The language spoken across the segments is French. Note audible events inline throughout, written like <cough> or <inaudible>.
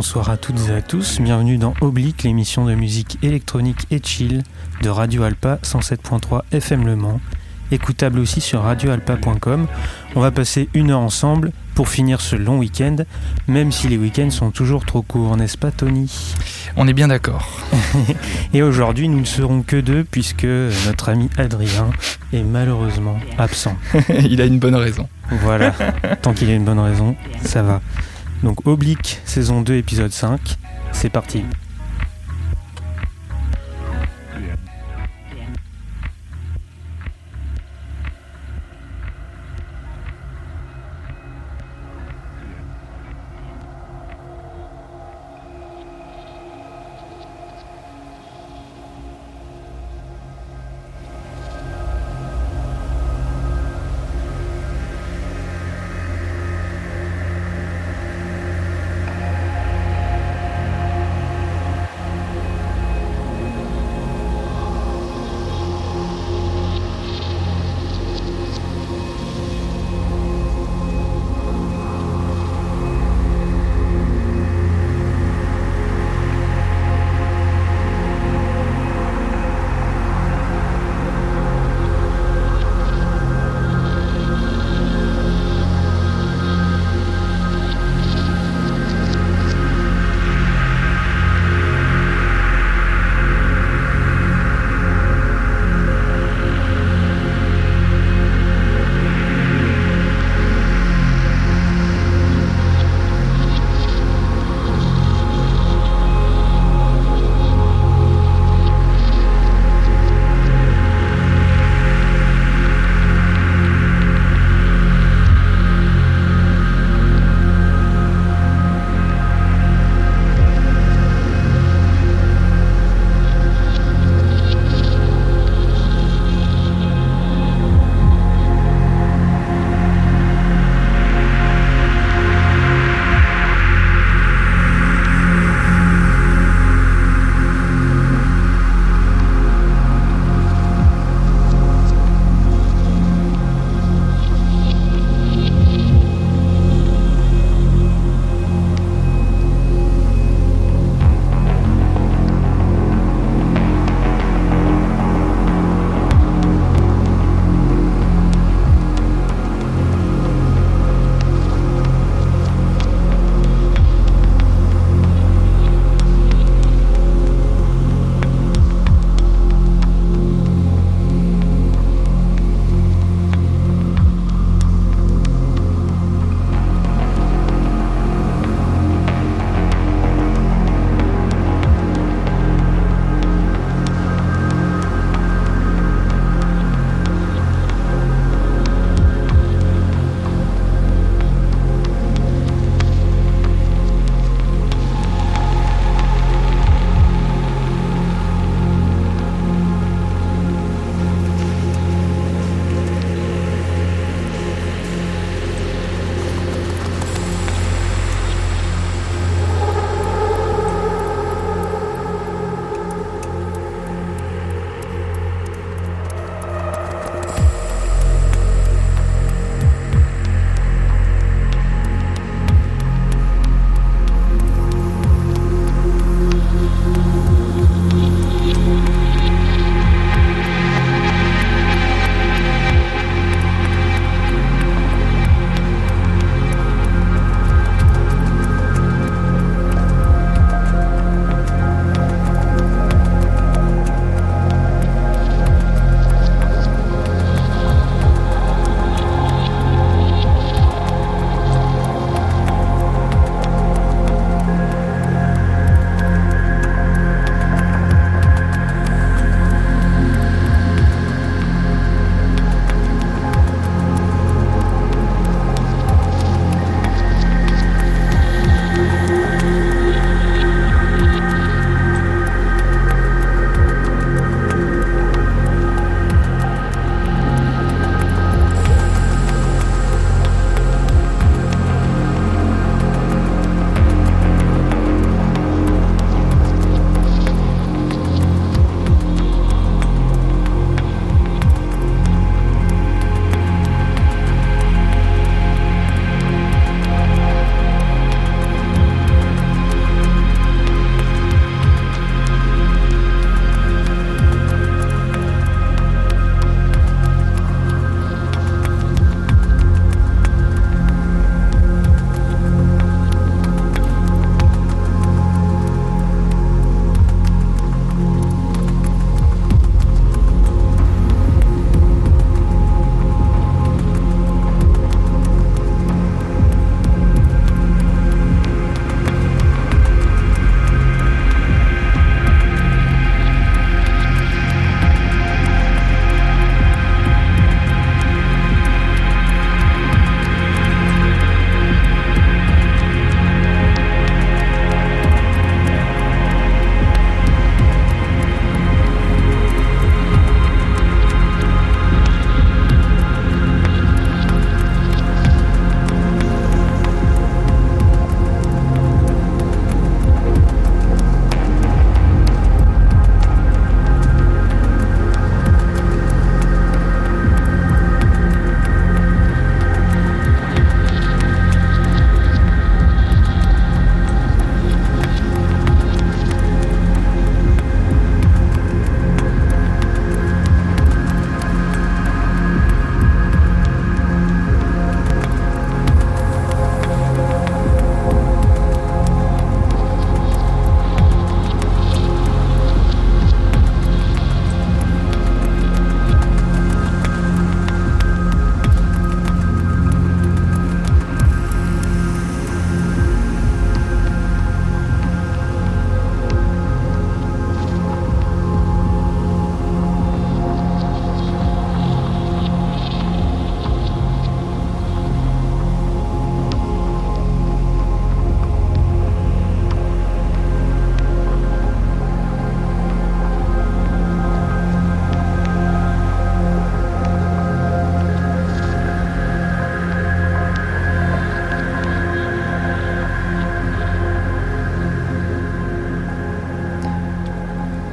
bonsoir à toutes et à tous. Bienvenue dans Oblique, l'émission de musique électronique et chill de Radio Alpa 107.3 FM Le Mans, écoutable aussi sur radioalpa.com. On va passer une heure ensemble pour finir ce long week-end, même si les week-ends sont toujours trop courts, n'est-ce pas Tony? On est bien d'accord. <laughs> et aujourd'hui, nous ne serons que deux puisque notre ami Adrien est malheureusement absent. <laughs> Il a une bonne raison. Voilà, <laughs> tant qu'il a une bonne raison, ça va. Donc Oblique, saison 2, épisode 5, c'est parti.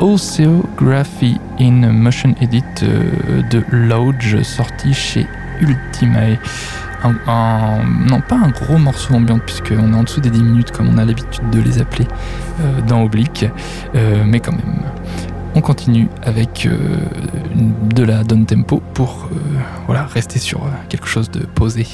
Oceography in Motion Edit euh, de Lodge, sorti chez Ultimae. non pas un gros morceau ambiant puisqu'on est en dessous des 10 minutes comme on a l'habitude de les appeler euh, dans Oblique, euh, mais quand même. On continue avec de la down tempo pour voilà, rester sur quelque chose de posé.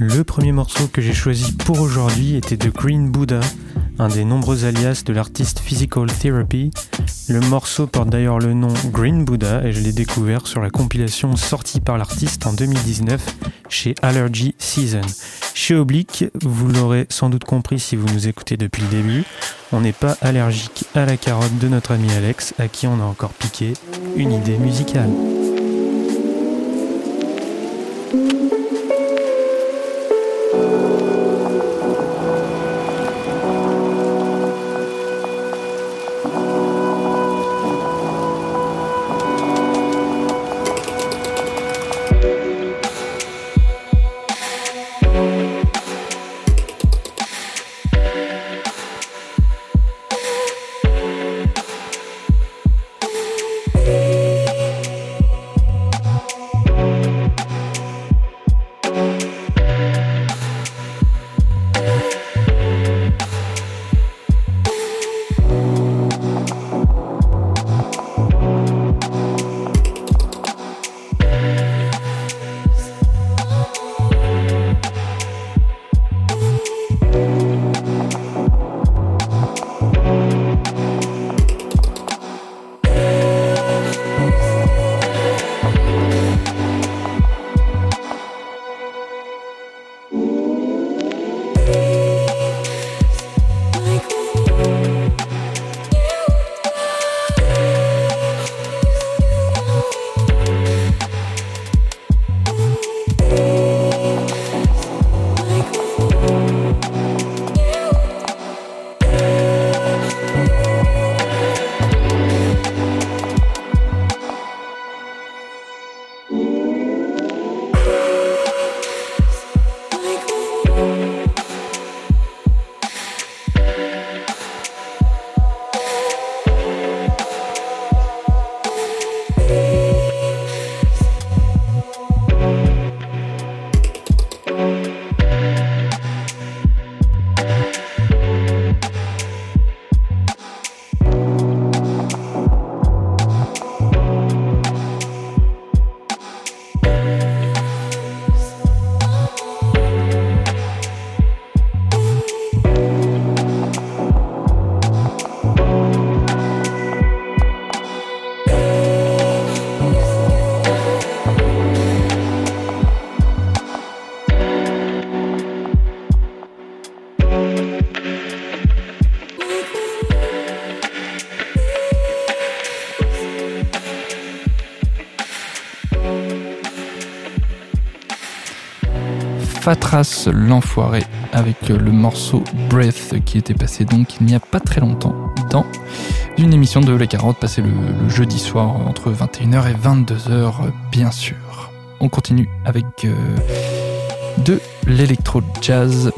Le premier morceau que j'ai choisi pour aujourd'hui était de Green Buddha, un des nombreux alias de l'artiste Physical Therapy. Le morceau porte d'ailleurs le nom Green Buddha et je l'ai découvert sur la compilation sortie par l'artiste en 2019 chez Allergy Season. Chez Oblique, vous l'aurez sans doute compris si vous nous écoutez depuis le début, on n'est pas allergique à la carotte de notre ami Alex, à qui on a encore piqué une idée musicale. Fatras l'enfoiré avec le morceau Breath qui était passé donc il n'y a pas très longtemps dans une émission de Les Carottes passée le, le jeudi soir entre 21h et 22h bien sûr. On continue avec euh, de l'électro jazz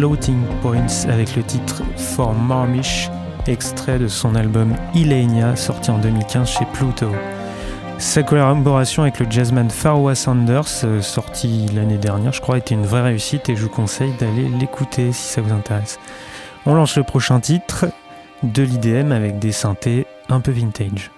Floating Points avec le titre For Marmish, extrait de son album Ilenia sorti en 2015 chez Pluto. Sa collaboration avec le jazzman Farwa Sanders, euh, sorti l'année dernière, je crois, était une vraie réussite et je vous conseille d'aller l'écouter si ça vous intéresse. On lance le prochain titre de l'IDM avec des synthés un peu vintage.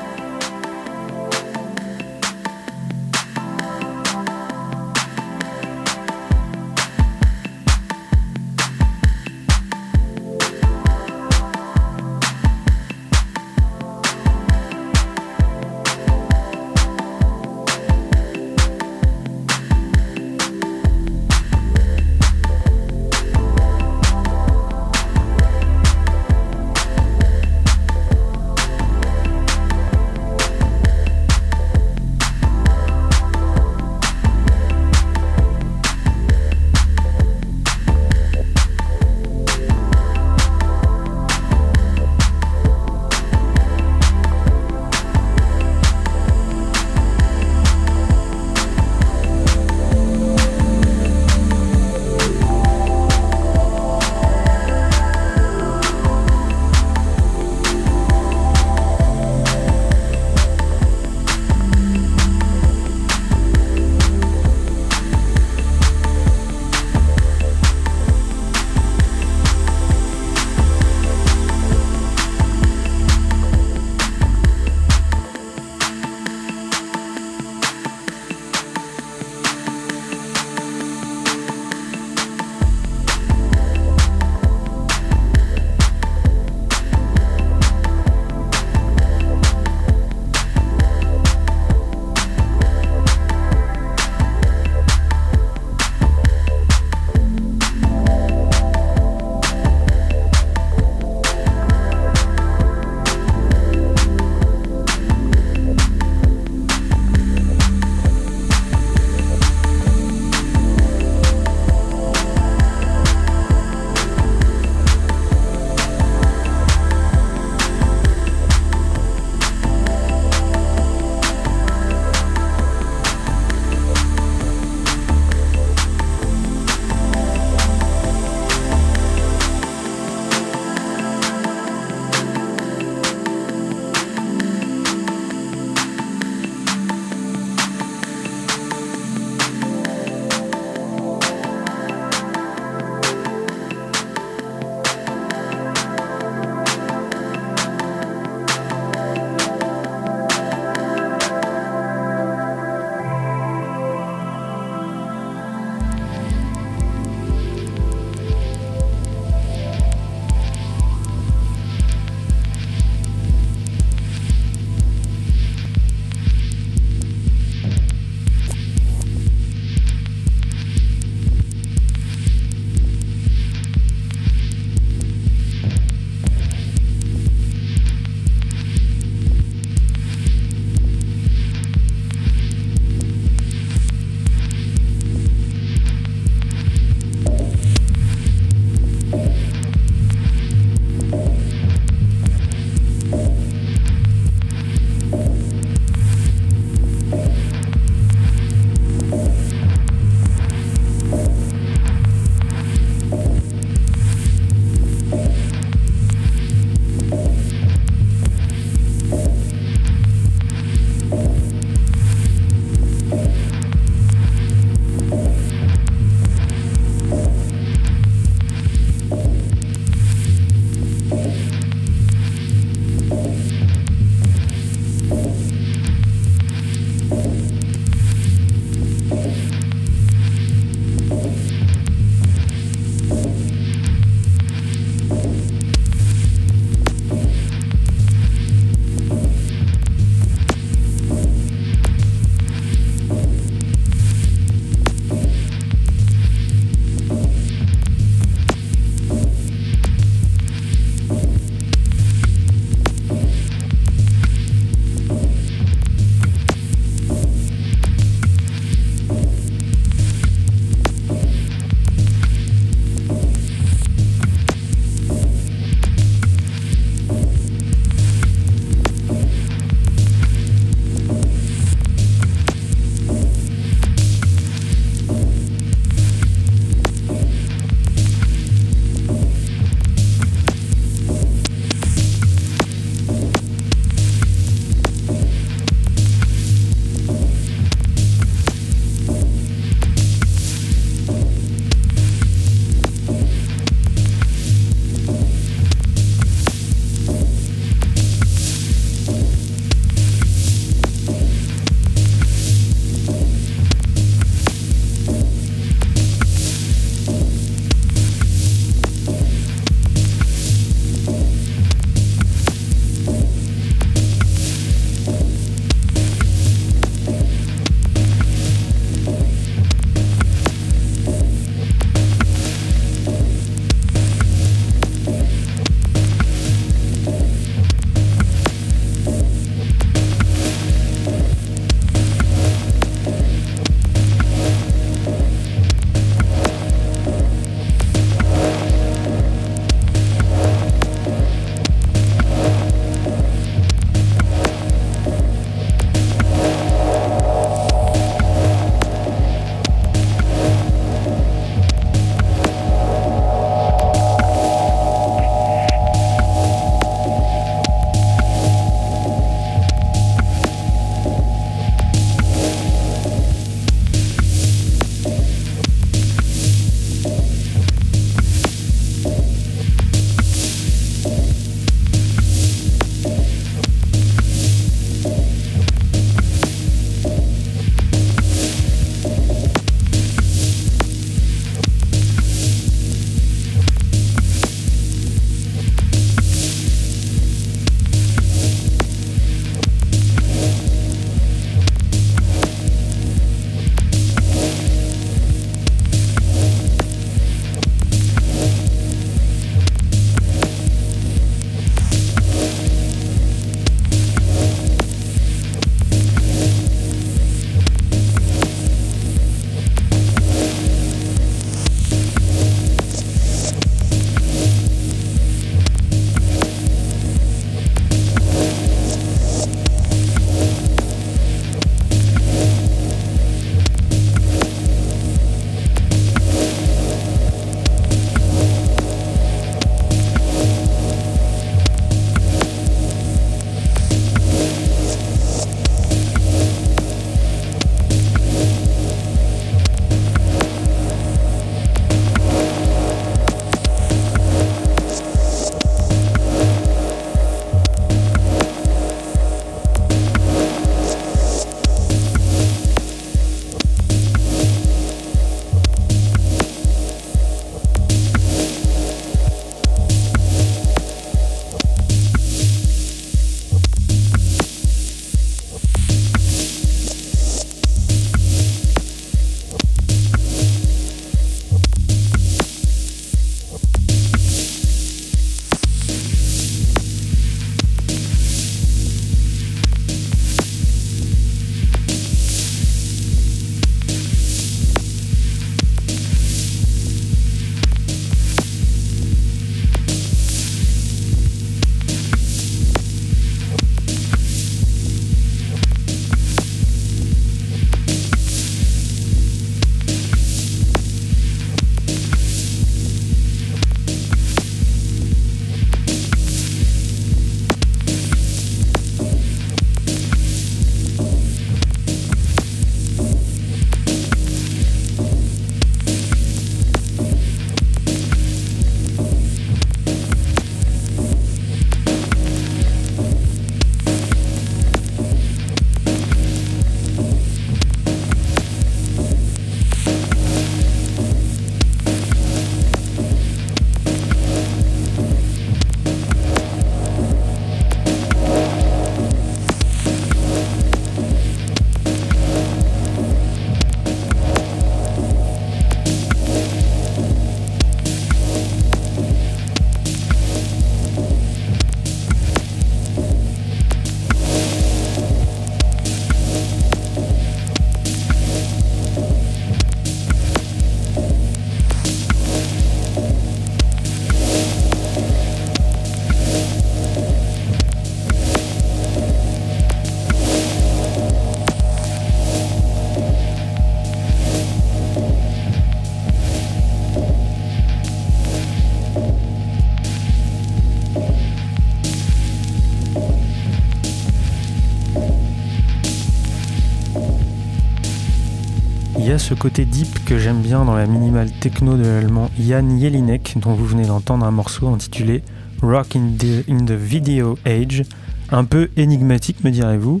Ce côté deep que j'aime bien dans la minimale techno de l'allemand Jan Jelinek, dont vous venez d'entendre un morceau intitulé Rock in the, in the Video Age, un peu énigmatique me direz-vous,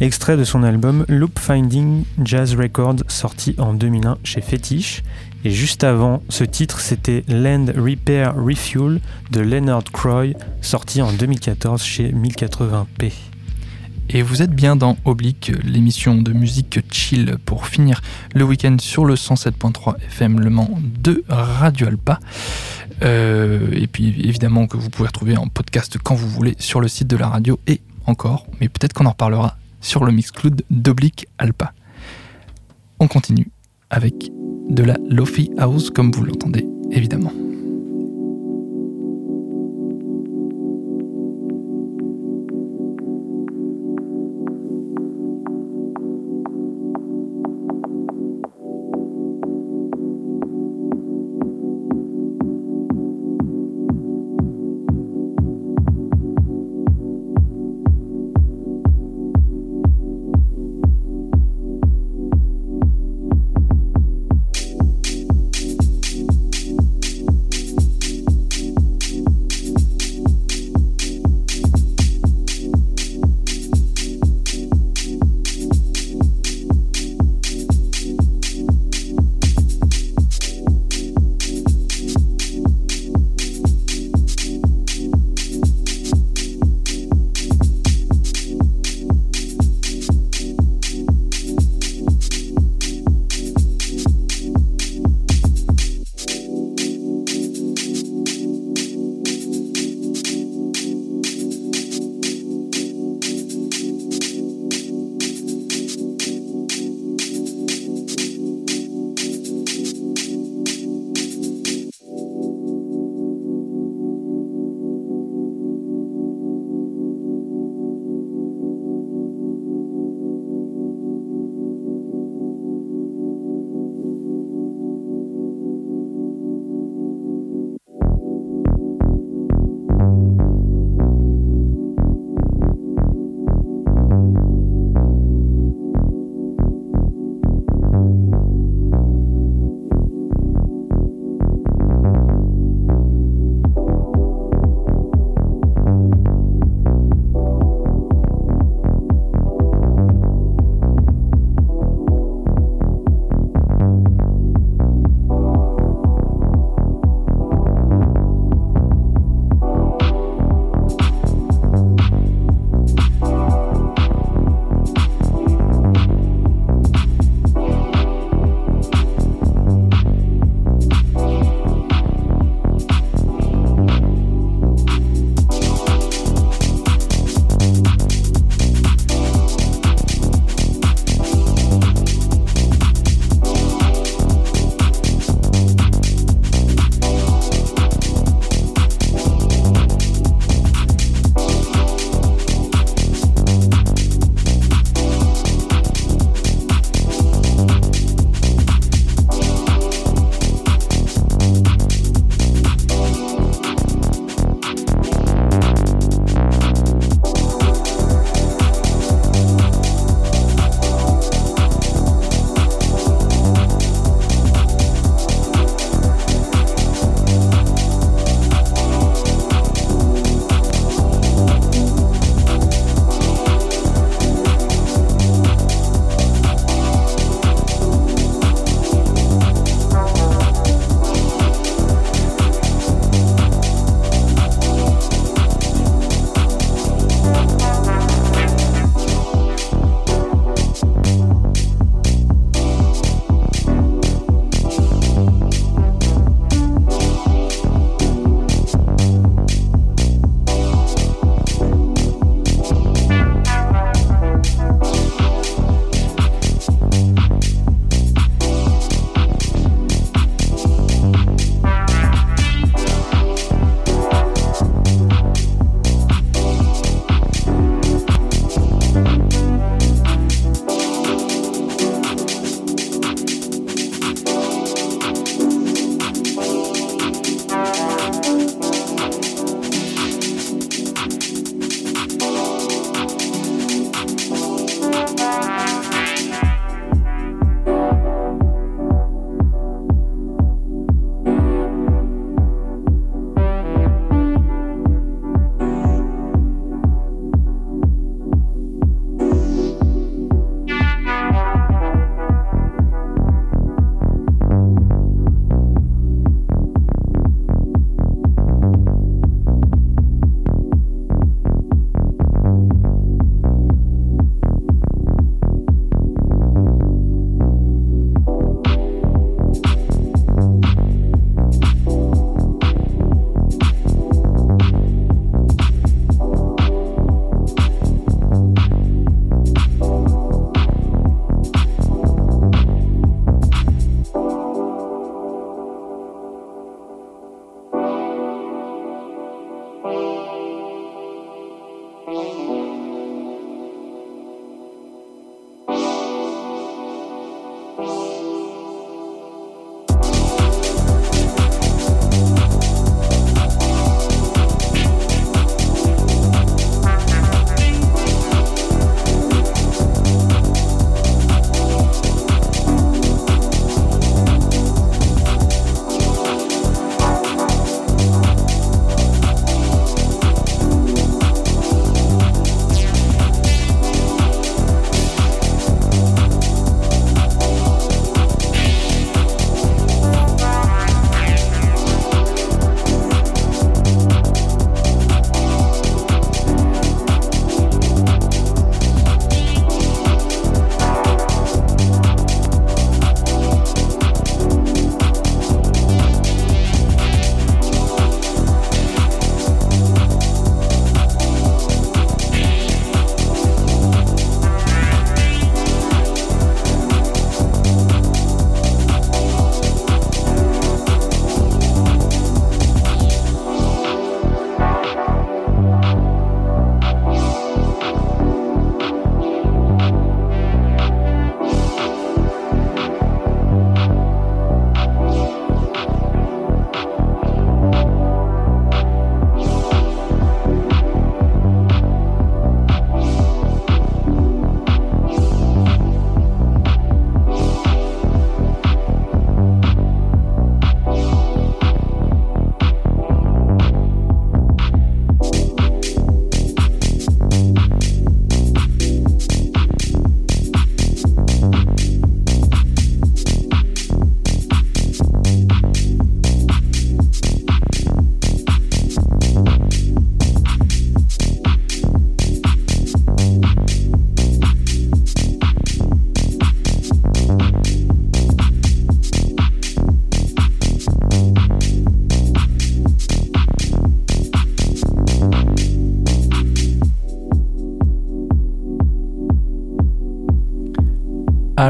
extrait de son album Loop Finding Jazz Records sorti en 2001 chez Fetish. Et juste avant, ce titre c'était Land Repair Refuel de Leonard Croy sorti en 2014 chez 1080p. Et vous êtes bien dans Oblique, l'émission de musique chill pour finir le week-end sur le 107.3 FM Le Mans de Radio Alpa. Euh, et puis évidemment que vous pouvez retrouver en podcast quand vous voulez sur le site de la radio et encore, mais peut-être qu'on en reparlera sur le Mixcloud d'Oblique Alpa. On continue avec de la Lofi House comme vous l'entendez évidemment.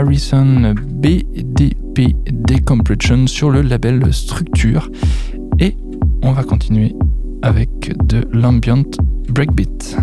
Harrison BDP Decompression sur le label Structure. Et on va continuer avec de l'ambient breakbeat.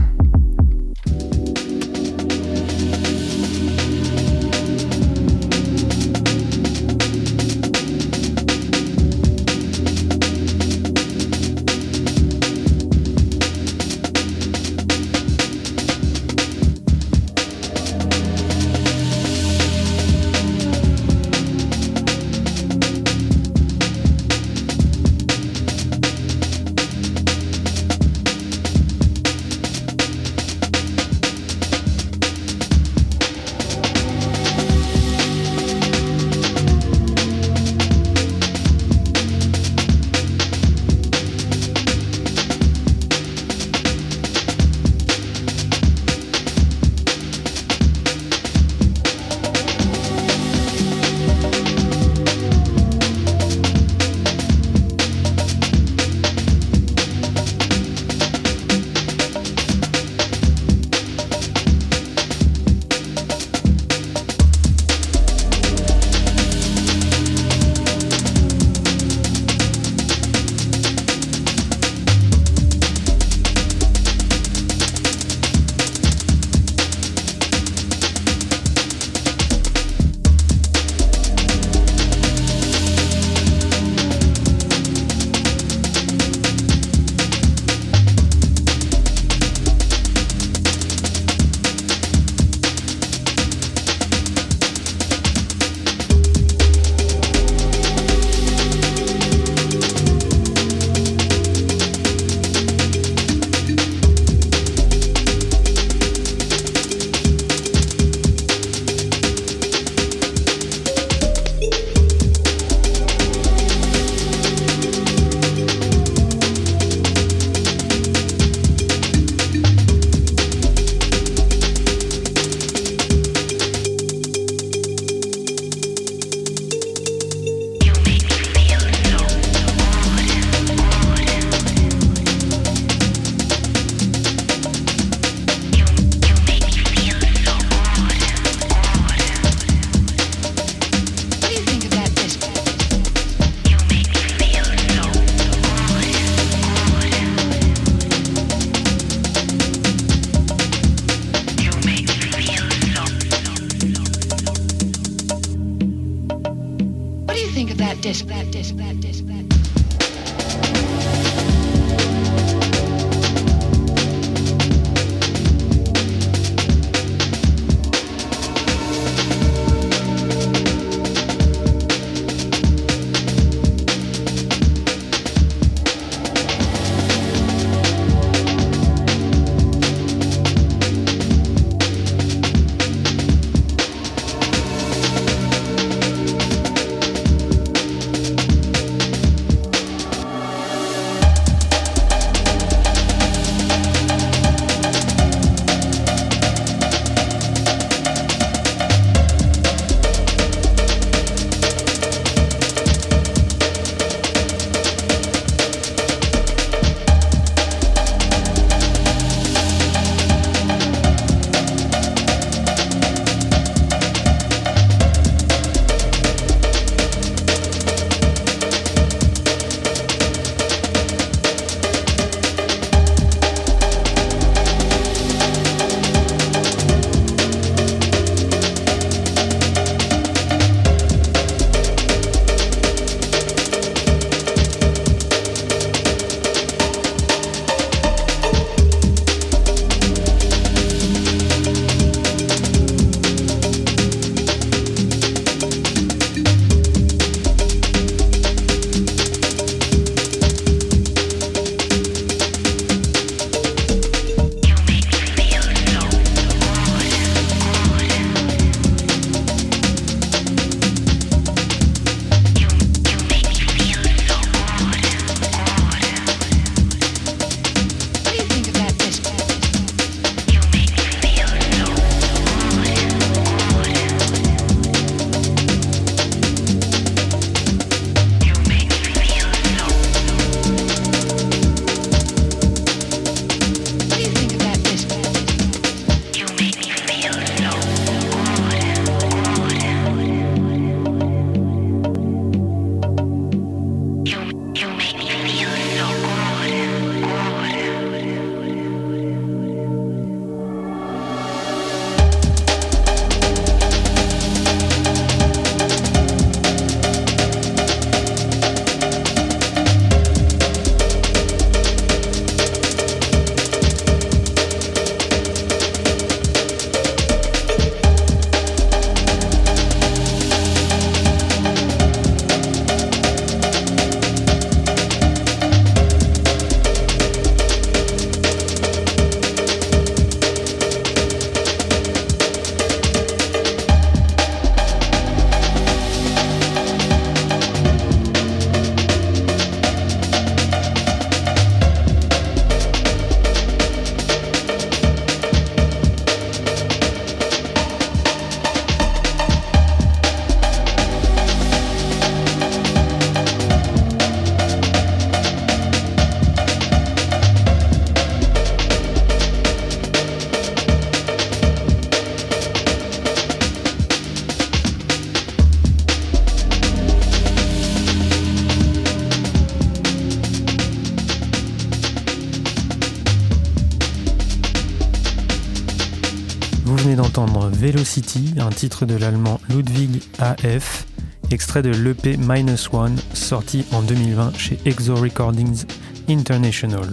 Velocity, un titre de l'allemand Ludwig AF, extrait de l'EP Minus One, sorti en 2020 chez Exo Recordings International.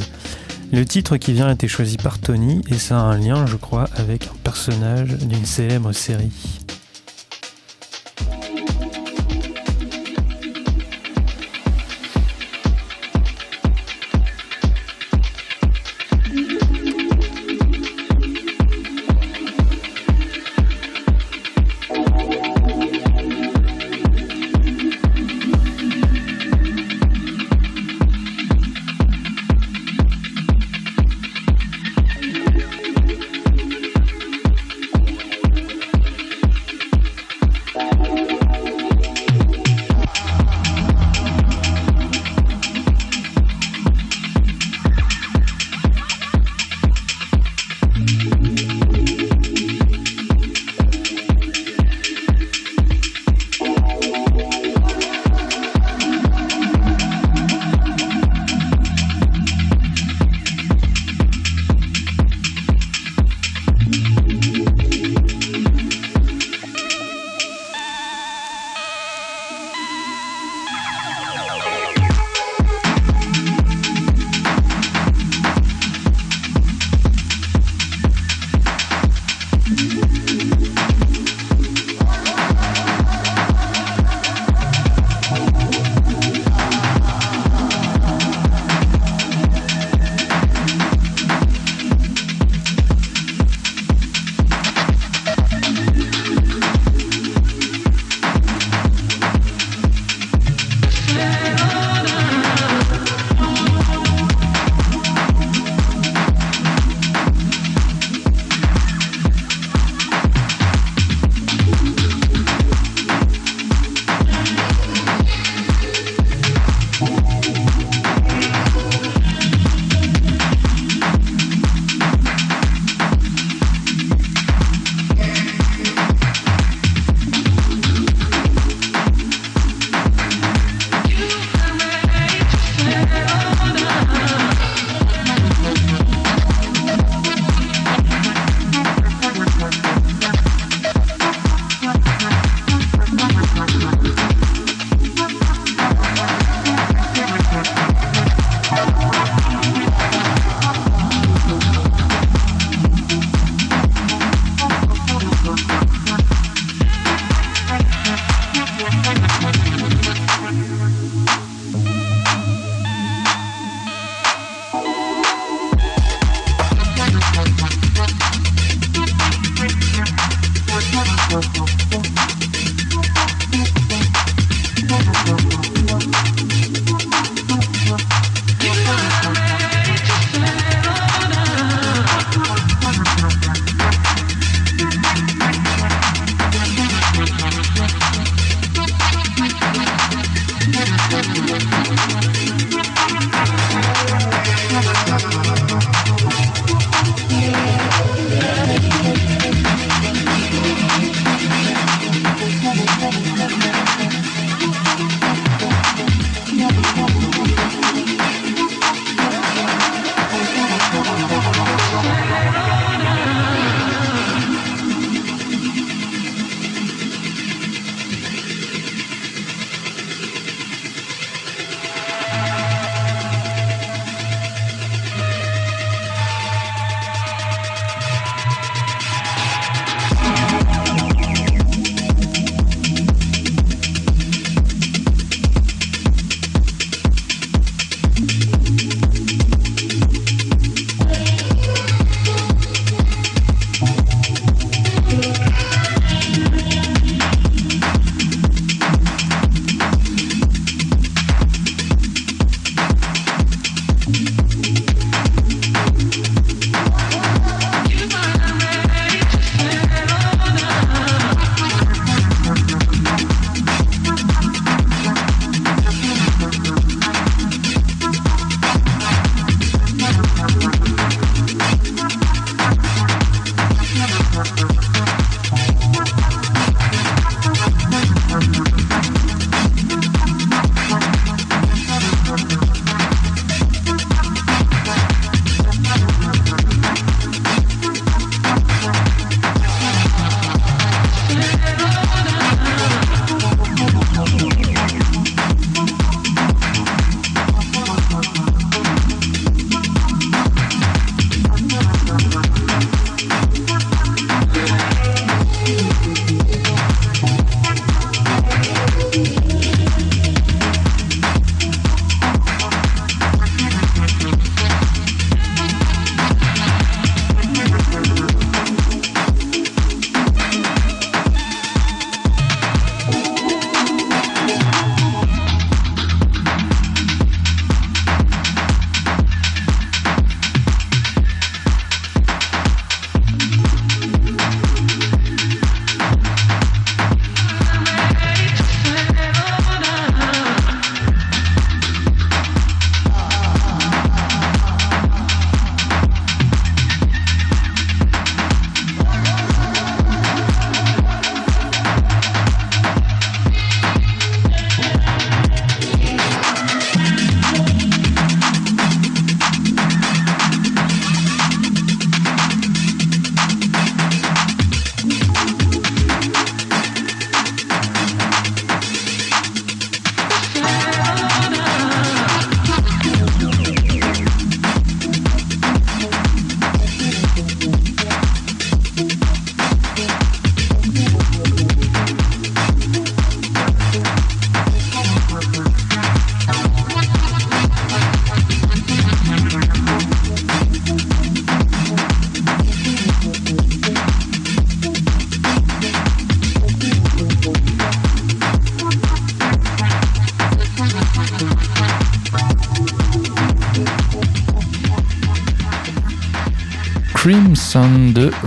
Le titre qui vient a été choisi par Tony et ça a un lien, je crois, avec un personnage d'une célèbre série.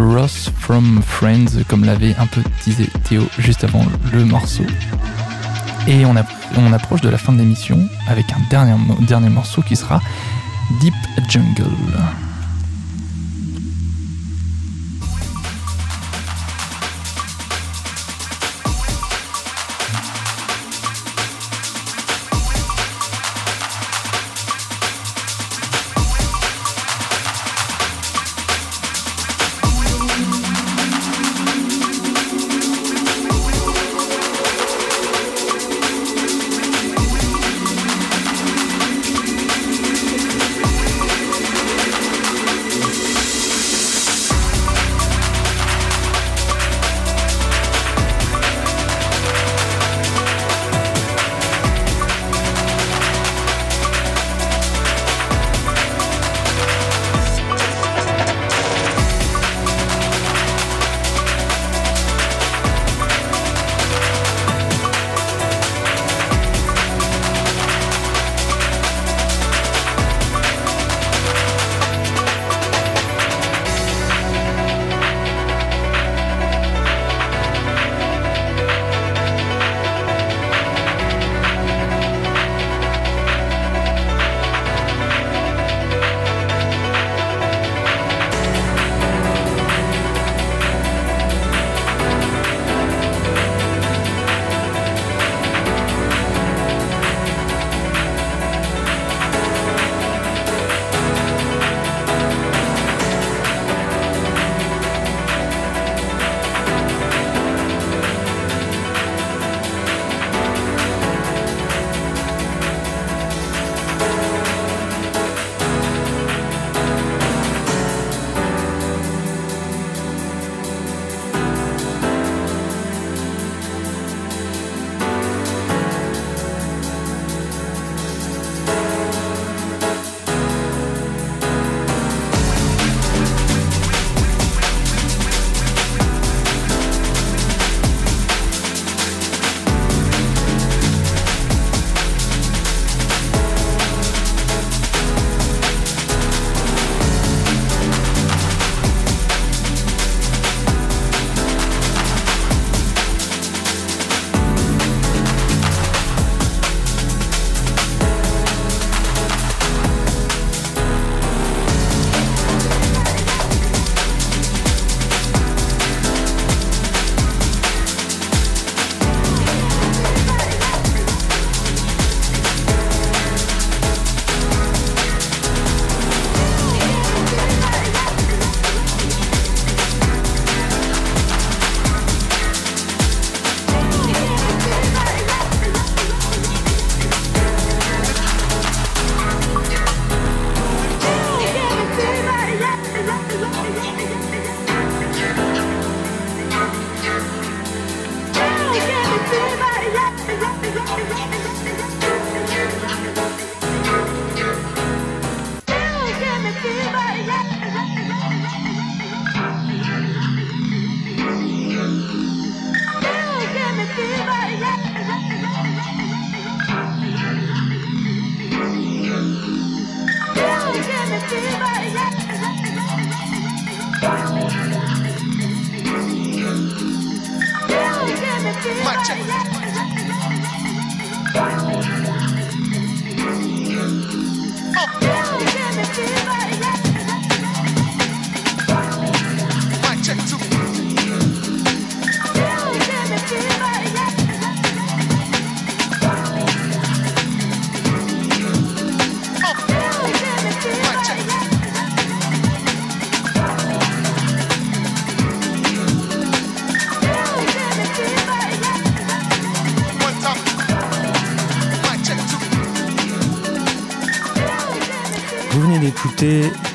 Ross from Friends, comme l'avait un peu disait Théo juste avant le morceau. Et on, approche de la fin de l'émission avec un dernier morceau qui sera Deep Jungle.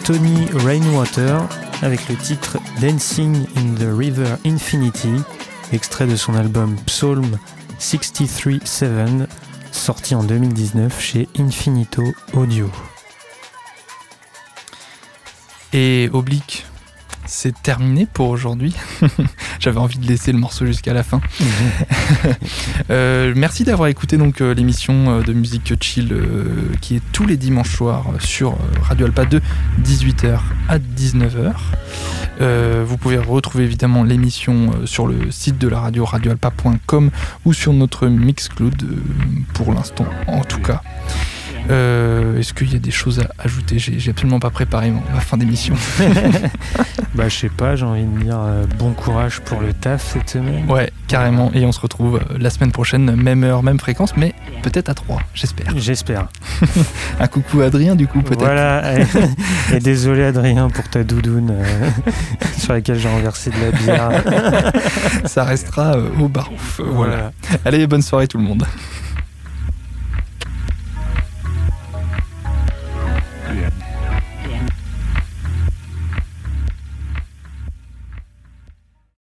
Tony Rainwater avec le titre Dancing in the River Infinity, extrait de son album Psalm 63-7, sorti en 2019 chez Infinito Audio. Et Oblique, c'est terminé pour aujourd'hui. <laughs> J'avais envie de laisser le morceau jusqu'à la fin. <laughs> Euh, merci d'avoir écouté donc euh, l'émission euh, de musique chill qui est tous les dimanches soirs sur Radio Alpa de 18h à 19h. vous pouvez retrouver évidemment l'émission sur le site de la radio radioalpa.com ou sur notre Mixcloud pour l'instant en tout cas. Euh, est-ce qu'il y a des choses à ajouter J'ai absolument pas préparé ma fin d'émission. <laughs> bah, je sais pas, j'ai envie de dire euh, bon courage pour le taf cette semaine. Ouais, carrément. Et on se retrouve euh, la semaine prochaine, même heure, même fréquence, mais peut-être à 3, j'espère. J'espère. <laughs> Un coucou à Adrien, du coup, peut-être. Voilà. <laughs> Et, désolé, Adrien, pour ta doudoune sur laquelle j'ai renversé de la bière. Ça restera au barouf. Voilà. voilà. Allez, bonne soirée tout le monde.